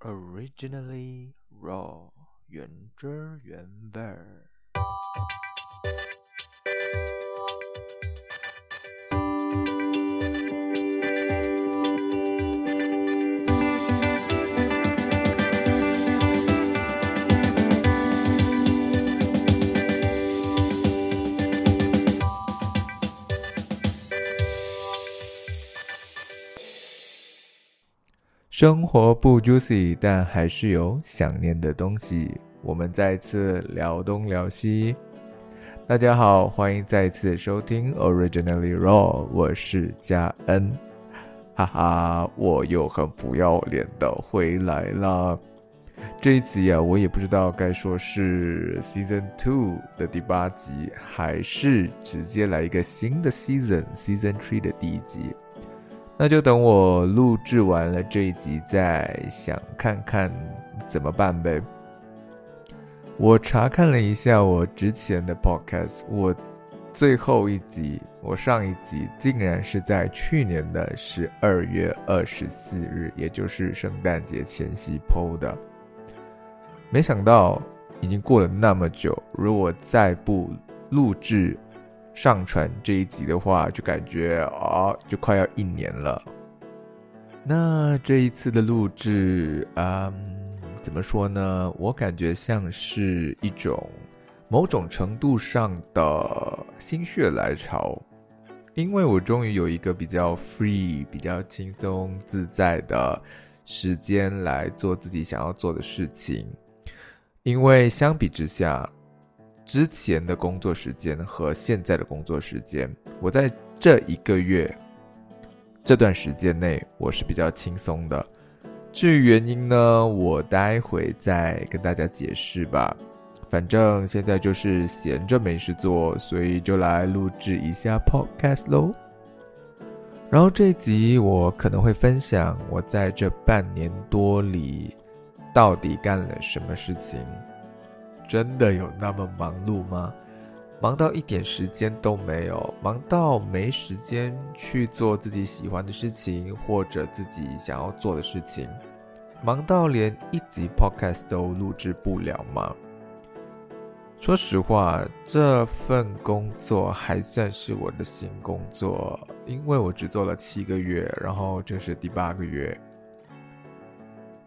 Originally raw，原汁原味儿。 生活不 juicy，但还是有想念的东西。我们再次聊东聊西。大家好，欢迎再次收听 Originally Raw，我是嘉恩。哈哈，我又很不要脸的回来了。这一集啊，我也不知道该说是 Season Two 的第八集，还是直接来一个新的 Season，Season Three 的第一集。那就等我录制完了这一集再想看看怎么办呗。我查看了一下我之前的 podcast，我最后一集，我上一集竟然是在去年的十二月二十四日，也就是圣诞节前夕 PO 的。没想到已经过了那么久，如果再不录制。上传这一集的话，就感觉啊，就快要一年了。那这一次的录制啊，怎么说呢？我感觉像是一种某种程度上的心血来潮，因为我终于有一个比较 free、比较轻松自在的时间来做自己想要做的事情。因为相比之下。之前的工作时间和现在的工作时间，我在这一个月这段时间内，我是比较轻松的。至于原因呢，我待会再跟大家解释吧。反正现在就是闲着没事做，所以就来录制一下 podcast 喽。然后这一集我可能会分享我在这半年多里到底干了什么事情。真的有那么忙碌吗？忙到一点时间都没有，忙到没时间去做自己喜欢的事情或者自己想要做的事情，忙到连一集 podcast 都录制不了吗？说实话，这份工作还算是我的新工作，因为我只做了七个月，然后这是第八个月。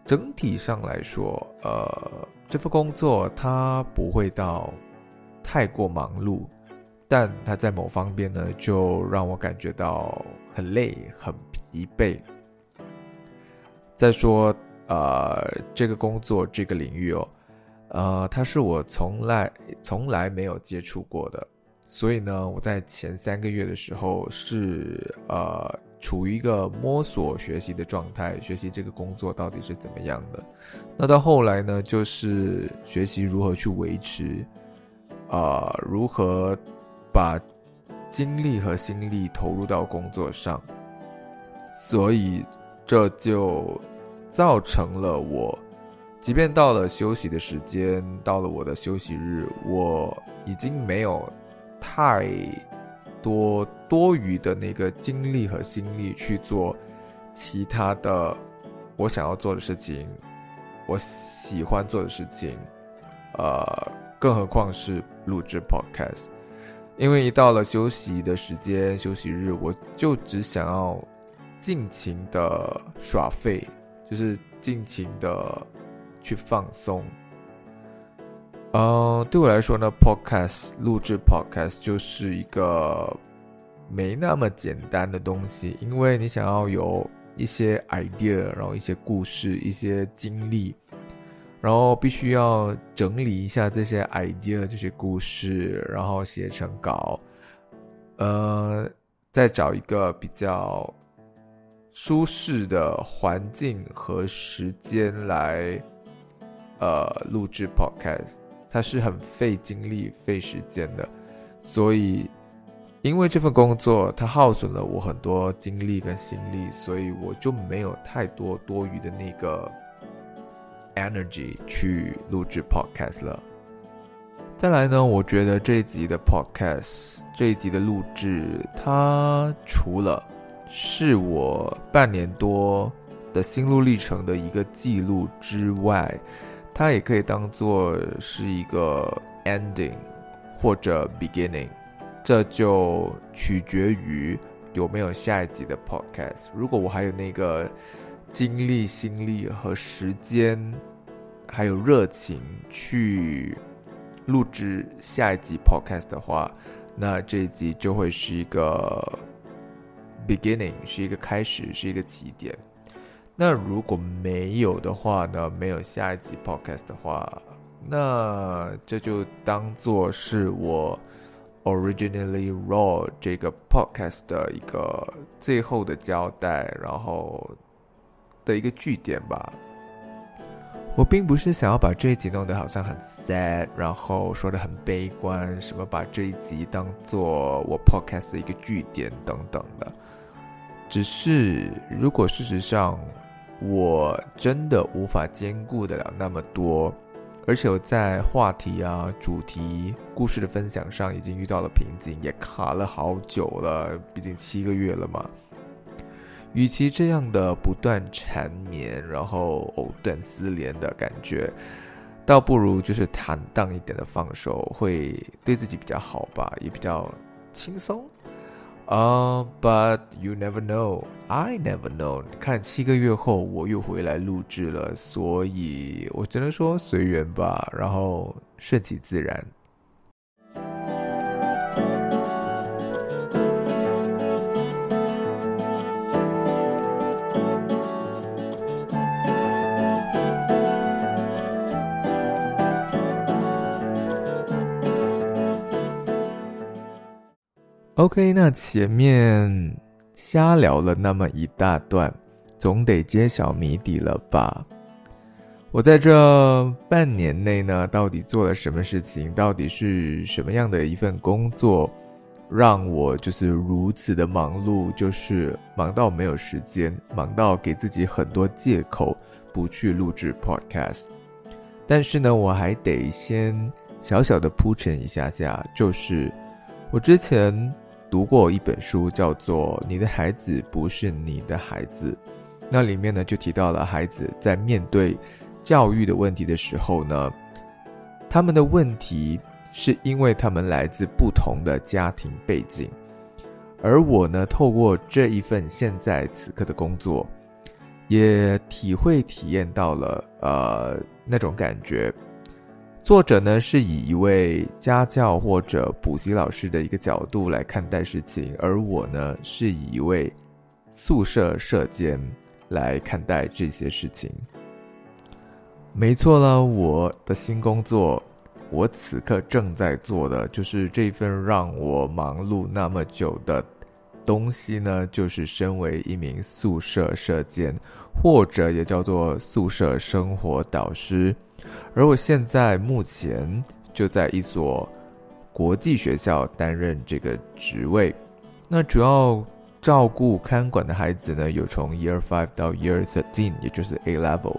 整体上来说，呃。这份工作它不会到太过忙碌，但它在某方面呢，就让我感觉到很累、很疲惫。再说，呃，这个工作这个领域哦，呃，它是我从来从来没有接触过的，所以呢，我在前三个月的时候是呃。处于一个摸索学习的状态，学习这个工作到底是怎么样的。那到后来呢，就是学习如何去维持，啊，如何把精力和心力投入到工作上。所以这就造成了我，即便到了休息的时间，到了我的休息日，我已经没有太。多多余的那个精力和心力去做其他的我想要做的事情，我喜欢做的事情，呃，更何况是录制 podcast，因为一到了休息的时间、休息日，我就只想要尽情的耍废，就是尽情的去放松。呃，对我来说呢，podcast 录制 podcast 就是一个没那么简单的东西，因为你想要有一些 idea，然后一些故事、一些经历，然后必须要整理一下这些 idea、这些故事，然后写成稿，呃，再找一个比较舒适的环境和时间来，呃，录制 podcast。它是很费精力、费时间的，所以因为这份工作它耗损了我很多精力跟心力，所以我就没有太多多余的那个 energy 去录制 podcast 了。再来呢，我觉得这一集的 podcast 这一集的录制，它除了是我半年多的心路历程的一个记录之外，它也可以当做是一个 ending 或者 beginning，这就取决于有没有下一集的 podcast。如果我还有那个精力、心力和时间，还有热情去录制下一集 podcast 的话，那这一集就会是一个 beginning，是一个开始，是一个起点。那如果没有的话呢？没有下一集 podcast 的话，那这就当做是我 originally raw 这个 podcast 的一个最后的交代，然后的一个句点吧。我并不是想要把这一集弄得好像很 sad，然后说的很悲观，什么把这一集当做我 podcast 的一个句点等等的。只是如果事实上。我真的无法兼顾得了那么多，而且我在话题啊、主题、故事的分享上已经遇到了瓶颈，也卡了好久了，毕竟七个月了嘛。与其这样的不断缠绵，然后藕断丝连的感觉，倒不如就是坦荡一点的放手，会对自己比较好吧，也比较轻松。啊，But you never know, I never know。看七个月后我又回来录制了，所以我只能说随缘吧，然后顺其自然。OK，那前面瞎聊了那么一大段，总得揭晓谜底了吧？我在这半年内呢，到底做了什么事情？到底是什么样的一份工作，让我就是如此的忙碌？就是忙到没有时间，忙到给自己很多借口不去录制 Podcast。但是呢，我还得先小小的铺陈一下下，就是我之前。读过一本书，叫做《你的孩子不是你的孩子》，那里面呢就提到了孩子在面对教育的问题的时候呢，他们的问题是因为他们来自不同的家庭背景，而我呢，透过这一份现在此刻的工作，也体会体验到了呃那种感觉。作者呢是以一位家教或者补习老师的一个角度来看待事情，而我呢是以一位宿舍舍监来看待这些事情。没错了，我的新工作，我此刻正在做的就是这份让我忙碌那么久的东西呢，就是身为一名宿舍舍监，或者也叫做宿舍生活导师。而我现在目前就在一所国际学校担任这个职位，那主要照顾看管的孩子呢，有从 Year Five 到 Year Thirteen，也就是 A Level。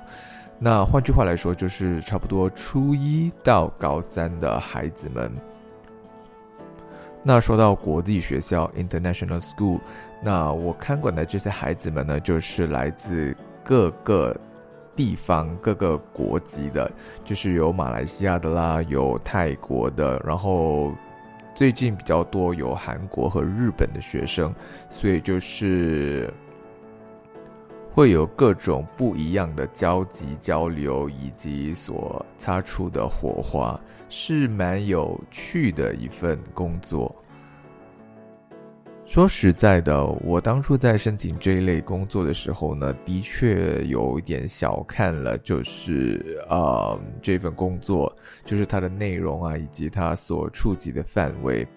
那换句话来说，就是差不多初一到高三的孩子们。那说到国际学校 International School，那我看管的这些孩子们呢，就是来自各个。地方各个国籍的，就是有马来西亚的啦，有泰国的，然后最近比较多有韩国和日本的学生，所以就是会有各种不一样的交集交流，以及所擦出的火花，是蛮有趣的一份工作。说实在的，我当初在申请这一类工作的时候呢，的确有一点小看了，就是呃，这份工作就是它的内容啊，以及它所触及的范围，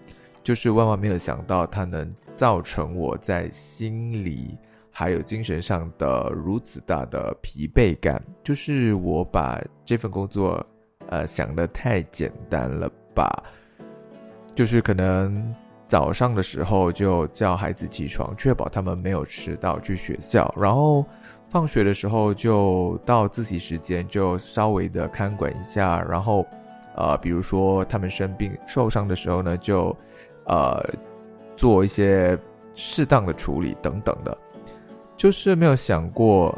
就是万万没有想到它能造成我在心理还有精神上的如此大的疲惫感。就是我把这份工作，呃，想的太简单了吧，就是可能。早上的时候就叫孩子起床，确保他们没有迟到去学校。然后放学的时候就到自习时间，就稍微的看管一下。然后，呃，比如说他们生病受伤的时候呢，就呃做一些适当的处理等等的。就是没有想过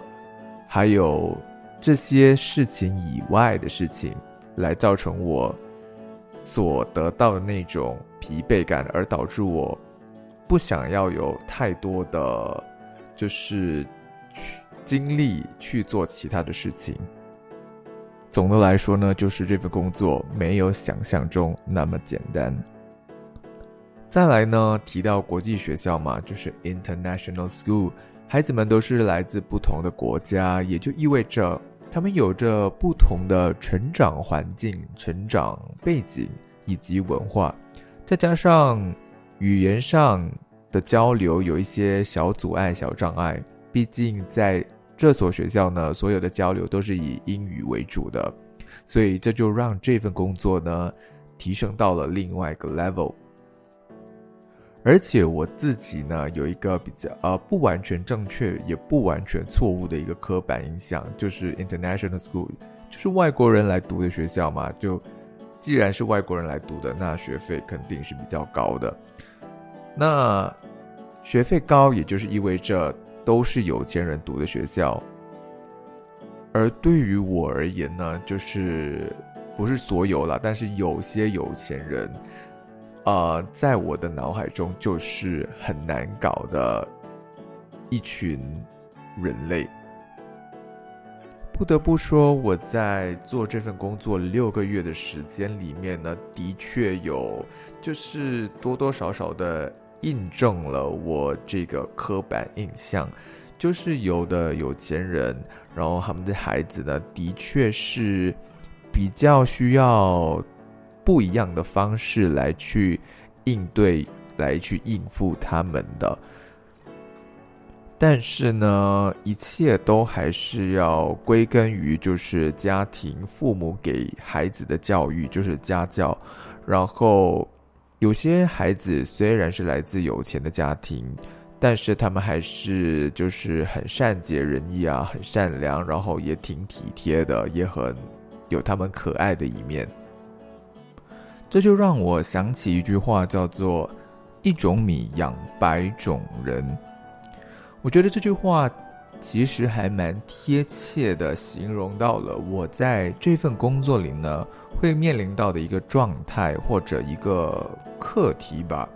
还有这些事情以外的事情，来造成我所得到的那种疲惫感，而导致我不想要有太多的，就是去精力去做其他的事情。总的来说呢，就是这份工作没有想象中那么简单。再来呢，提到国际学校嘛，就是 international school，孩子们都是来自不同的国家，也就意味着他们有着不同的成长环境、成长背景以及文化，再加上语言上的交流有一些小阻碍、小障碍，毕竟在。这所学校呢，所有的交流都是以英语为主的，所以这就让这份工作呢提升到了另外一个 level。而且我自己呢有一个比较呃不完全正确也不完全错误的一个刻板印象，就是 international school 就是外国人来读的学校嘛。就既然是外国人来读的，那学费肯定是比较高的。那学费高，也就是意味着。都是有钱人读的学校，而对于我而言呢，就是不是所有了，但是有些有钱人，呃，在我的脑海中就是很难搞的一群人类。不得不说，我在做这份工作六个月的时间里面呢，的确有就是多多少少的。印证了我这个刻板印象，就是有的有钱人，然后他们的孩子呢，的确是比较需要不一样的方式来去应对，来去应付他们的。但是呢，一切都还是要归根于就是家庭父母给孩子的教育，就是家教，然后。有些孩子虽然是来自有钱的家庭，但是他们还是就是很善解人意啊，很善良，然后也挺体贴的，也很有他们可爱的一面。这就让我想起一句话，叫做“一种米养百种人”。我觉得这句话其实还蛮贴切的，形容到了我在这份工作里呢会面临到的一个状态或者一个。课题吧，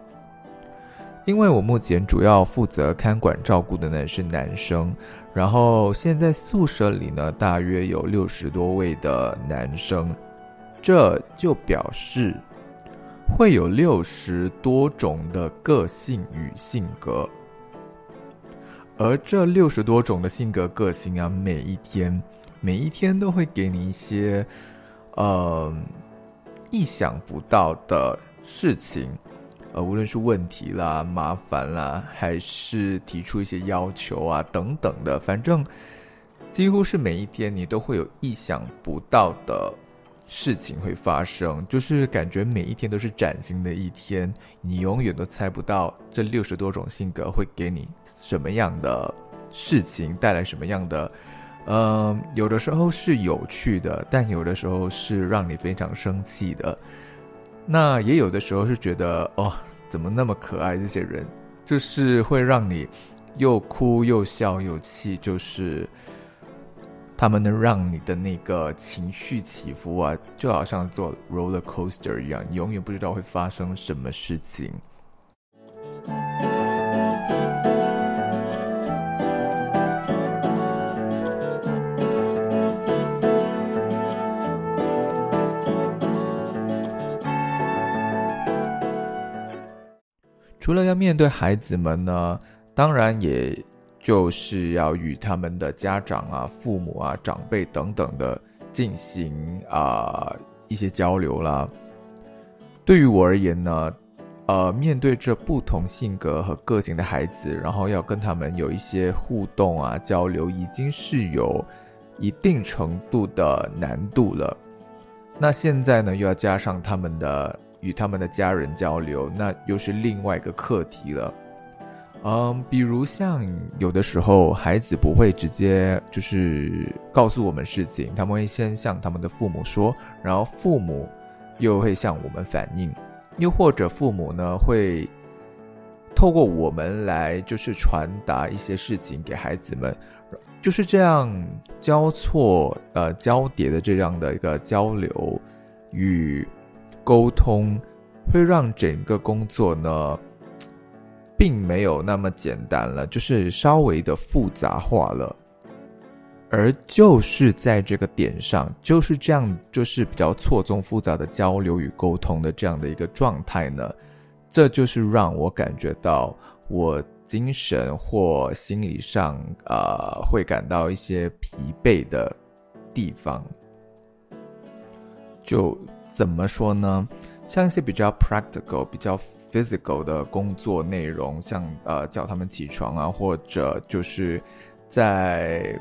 因为我目前主要负责看管照顾的呢是男生，然后现在宿舍里呢大约有六十多位的男生，这就表示会有六十多种的个性与性格，而这六十多种的性格个性啊，每一天每一天都会给你一些呃意想不到的。事情，呃，无论是问题啦、麻烦啦，还是提出一些要求啊等等的，反正几乎是每一天你都会有意想不到的事情会发生，就是感觉每一天都是崭新的一天，你永远都猜不到这六十多种性格会给你什么样的事情，带来什么样的，嗯，有的时候是有趣的，但有的时候是让你非常生气的。那也有的时候是觉得哦，怎么那么可爱？这些人就是会让你又哭又笑又气，就是他们能让你的那个情绪起伏啊，就好像坐 roller coaster 一样，你永远不知道会发生什么事情。除了要面对孩子们呢，当然也就是要与他们的家长啊、父母啊、长辈等等的进行啊一些交流啦。对于我而言呢，呃，面对这不同性格和个性的孩子，然后要跟他们有一些互动啊交流，已经是有一定程度的难度了。那现在呢，又要加上他们的。与他们的家人交流，那又是另外一个课题了。嗯，比如像有的时候，孩子不会直接就是告诉我们事情，他们会先向他们的父母说，然后父母又会向我们反映，又或者父母呢会透过我们来就是传达一些事情给孩子们。就是这样交错呃交叠的这样的一个交流与沟通，会让整个工作呢，并没有那么简单了，就是稍微的复杂化了。而就是在这个点上，就是这样，就是比较错综复杂的交流与沟通的这样的一个状态呢，这就是让我感觉到我精神或心理上呃会感到一些疲惫的地方。就怎么说呢？像一些比较 practical、比较 physical 的工作内容，像呃叫他们起床啊，或者就是在。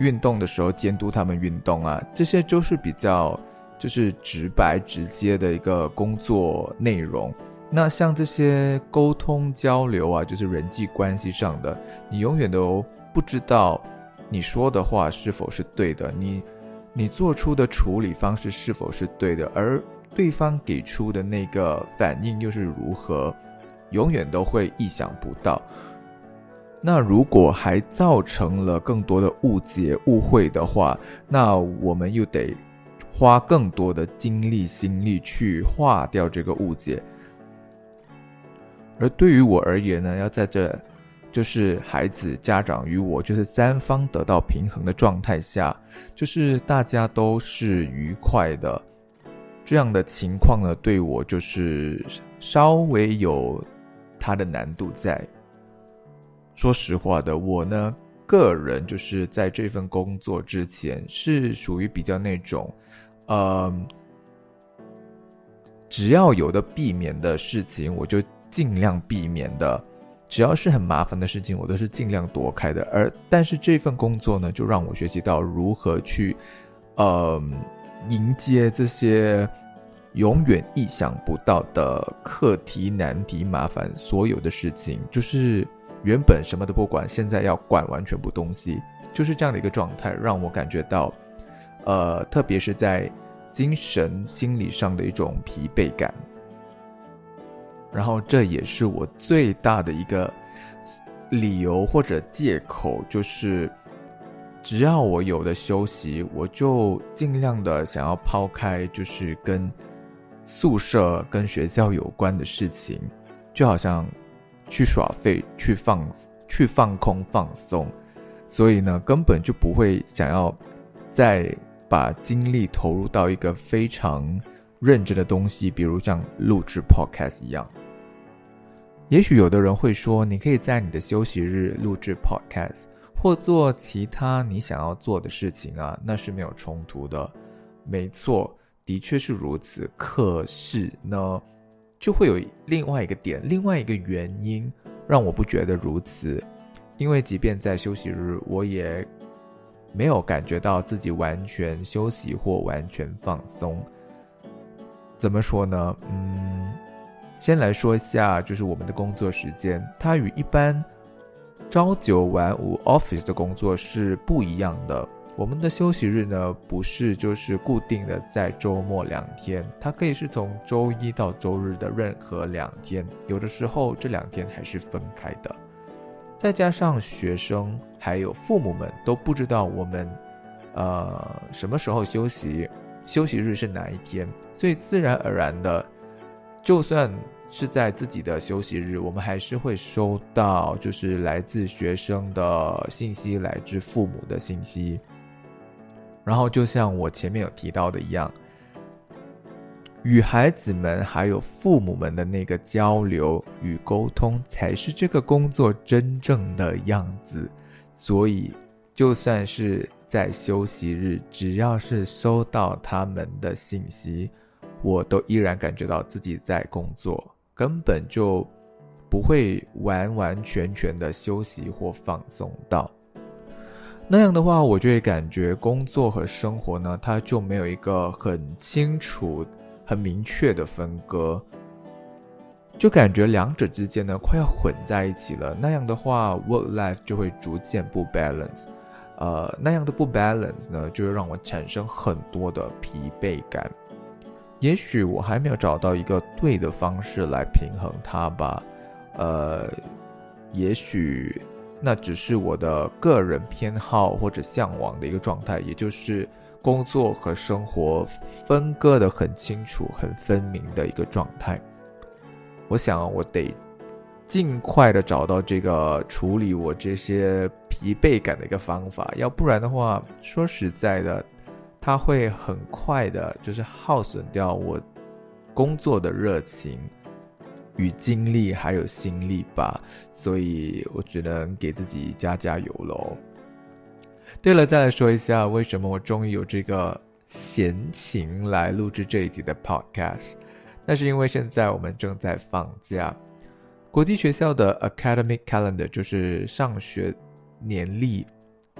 运动的时候监督他们运动啊，这些都是比较就是直白直接的一个工作内容。那像这些沟通交流啊，就是人际关系上的，你永远都不知道你说的话是否是对的，你你做出的处理方式是否是对的，而对方给出的那个反应又是如何，永远都会意想不到。那如果还造成了更多的误解、误会的话，那我们又得花更多的精力、心力去化掉这个误解。而对于我而言呢，要在这就是孩子、家长与我就是三方得到平衡的状态下，就是大家都是愉快的这样的情况呢，对我就是稍微有它的难度在。说实话的，我呢，个人就是在这份工作之前是属于比较那种，呃，只要有的避免的事情，我就尽量避免的；只要是很麻烦的事情，我都是尽量躲开的。而但是这份工作呢，就让我学习到如何去，呃，迎接这些永远意想不到的课题、难题、麻烦，所有的事情，就是。原本什么都不管，现在要管完全部东西，就是这样的一个状态，让我感觉到，呃，特别是在精神心理上的一种疲惫感。然后这也是我最大的一个理由或者借口，就是只要我有的休息，我就尽量的想要抛开，就是跟宿舍、跟学校有关的事情，就好像。去耍废，去放，去放空放松，所以呢，根本就不会想要再把精力投入到一个非常认真的东西，比如像录制 podcast 一样。也许有的人会说，你可以在你的休息日录制 podcast，或做其他你想要做的事情啊，那是没有冲突的。没错，的确是如此。可是呢？就会有另外一个点，另外一个原因让我不觉得如此，因为即便在休息日，我也没有感觉到自己完全休息或完全放松。怎么说呢？嗯，先来说一下，就是我们的工作时间，它与一般朝九晚五 office 的工作是不一样的。我们的休息日呢，不是就是固定的在周末两天，它可以是从周一到周日的任何两天，有的时候这两天还是分开的。再加上学生还有父母们都不知道我们，呃，什么时候休息，休息日是哪一天，所以自然而然的，就算是在自己的休息日，我们还是会收到就是来自学生的信息，来自父母的信息。然后，就像我前面有提到的一样，与孩子们还有父母们的那个交流与沟通，才是这个工作真正的样子。所以，就算是在休息日，只要是收到他们的信息，我都依然感觉到自己在工作，根本就不会完完全全的休息或放松到。那样的话，我就会感觉工作和生活呢，它就没有一个很清楚、很明确的分割，就感觉两者之间呢快要混在一起了。那样的话，work life 就会逐渐不 balance，呃，那样的不 balance 呢，就会让我产生很多的疲惫感。也许我还没有找到一个对的方式来平衡它吧，呃，也许。那只是我的个人偏好或者向往的一个状态，也就是工作和生活分割的很清楚、很分明的一个状态。我想，我得尽快的找到这个处理我这些疲惫感的一个方法，要不然的话，说实在的，它会很快的，就是耗损掉我工作的热情。与精力还有心力吧，所以我只能给自己加加油喽。对了，再来说一下，为什么我终于有这个闲情来录制这一集的 Podcast？那是因为现在我们正在放假，国际学校的 Academic Calendar 就是上学年历，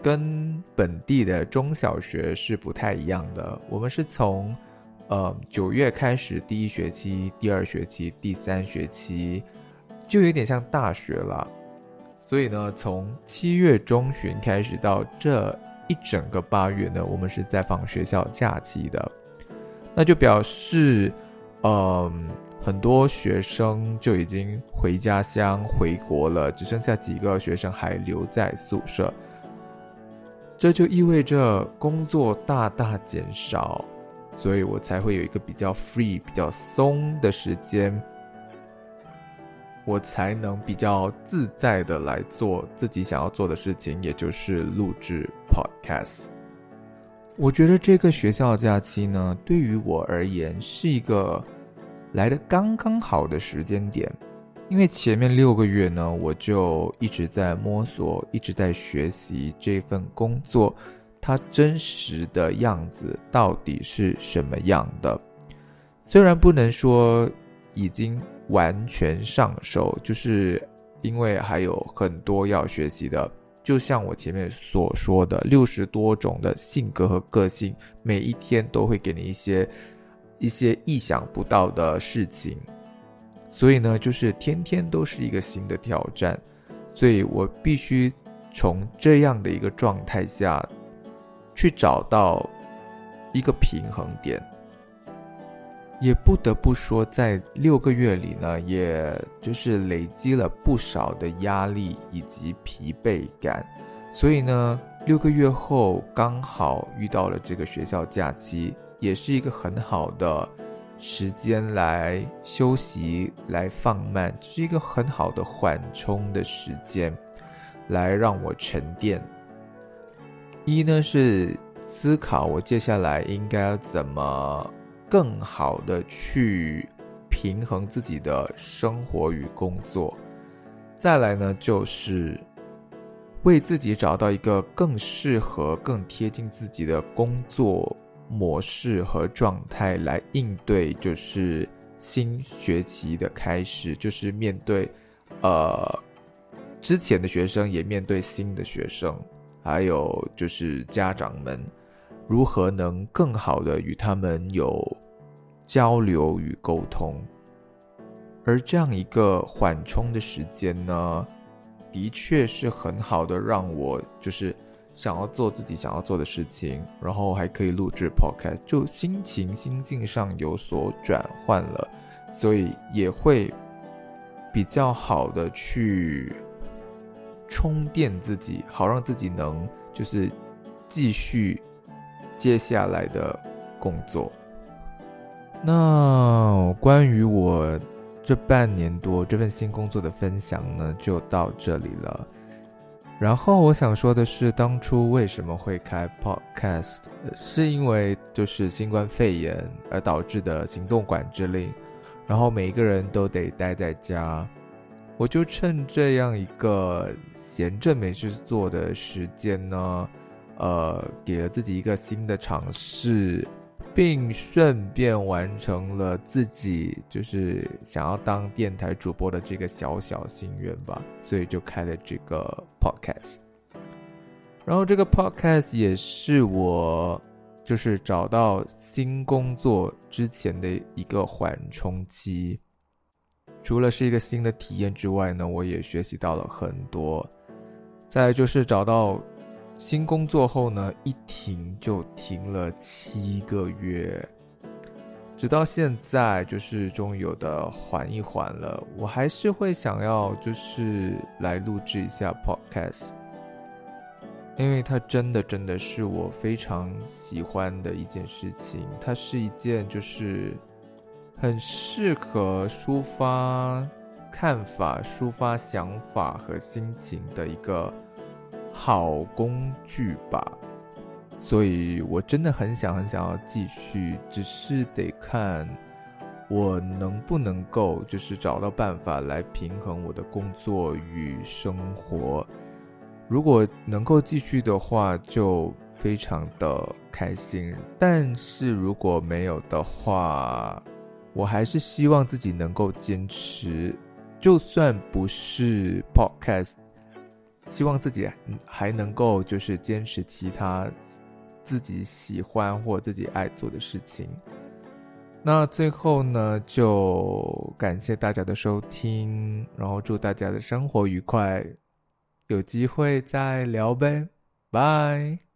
跟本地的中小学是不太一样的。我们是从呃，九月开始第一学期、第二学期、第三学期，就有点像大学了。所以呢，从七月中旬开始到这一整个八月呢，我们是在放学校假期的。那就表示，嗯，很多学生就已经回家乡、回国了，只剩下几个学生还留在宿舍。这就意味着工作大大减少。所以我才会有一个比较 free、比较松的时间，我才能比较自在的来做自己想要做的事情，也就是录制 podcast。我觉得这个学校假期呢，对于我而言是一个来的刚刚好的时间点，因为前面六个月呢，我就一直在摸索，一直在学习这份工作。它真实的样子到底是什么样的？虽然不能说已经完全上手，就是因为还有很多要学习的。就像我前面所说的，六十多种的性格和个性，每一天都会给你一些一些意想不到的事情。所以呢，就是天天都是一个新的挑战。所以我必须从这样的一个状态下。去找到一个平衡点，也不得不说，在六个月里呢，也就是累积了不少的压力以及疲惫感，所以呢，六个月后刚好遇到了这个学校假期，也是一个很好的时间来休息、来放慢，这是一个很好的缓冲的时间，来让我沉淀。一呢是思考我接下来应该要怎么更好的去平衡自己的生活与工作，再来呢就是为自己找到一个更适合、更贴近自己的工作模式和状态来应对，就是新学期的开始，就是面对呃之前的学生，也面对新的学生。还有就是家长们如何能更好的与他们有交流与沟通，而这样一个缓冲的时间呢，的确是很好的，让我就是想要做自己想要做的事情，然后还可以录制 podcast，就心情心境上有所转换了，所以也会比较好的去。充电自己，好让自己能就是继续接下来的工作。那关于我这半年多这份新工作的分享呢，就到这里了。然后我想说的是，当初为什么会开 Podcast，是因为就是新冠肺炎而导致的行动管制令，然后每一个人都得待在家。我就趁这样一个闲着没事做的时间呢，呃，给了自己一个新的尝试，并顺便完成了自己就是想要当电台主播的这个小小心愿吧，所以就开了这个 podcast。然后这个 podcast 也是我就是找到新工作之前的一个缓冲期。除了是一个新的体验之外呢，我也学习到了很多。再就是找到新工作后呢，一停就停了七个月。直到现在，就是终于有的缓一缓了。我还是会想要，就是来录制一下 podcast，因为它真的真的是我非常喜欢的一件事情。它是一件就是很适合抒发看法、抒发想法和心情的一个好工具吧。所以，我真的很想很想要继续，只是得看我能不能够，就是找到办法来平衡我的工作与生活。如果能够继续的话，就非常的开心；但是如果没有的话，我还是希望自己能够坚持，就算不是 podcast，希望自己还能够就是坚持其他。自己喜欢或自己爱做的事情。那最后呢，就感谢大家的收听，然后祝大家的生活愉快，有机会再聊呗，拜。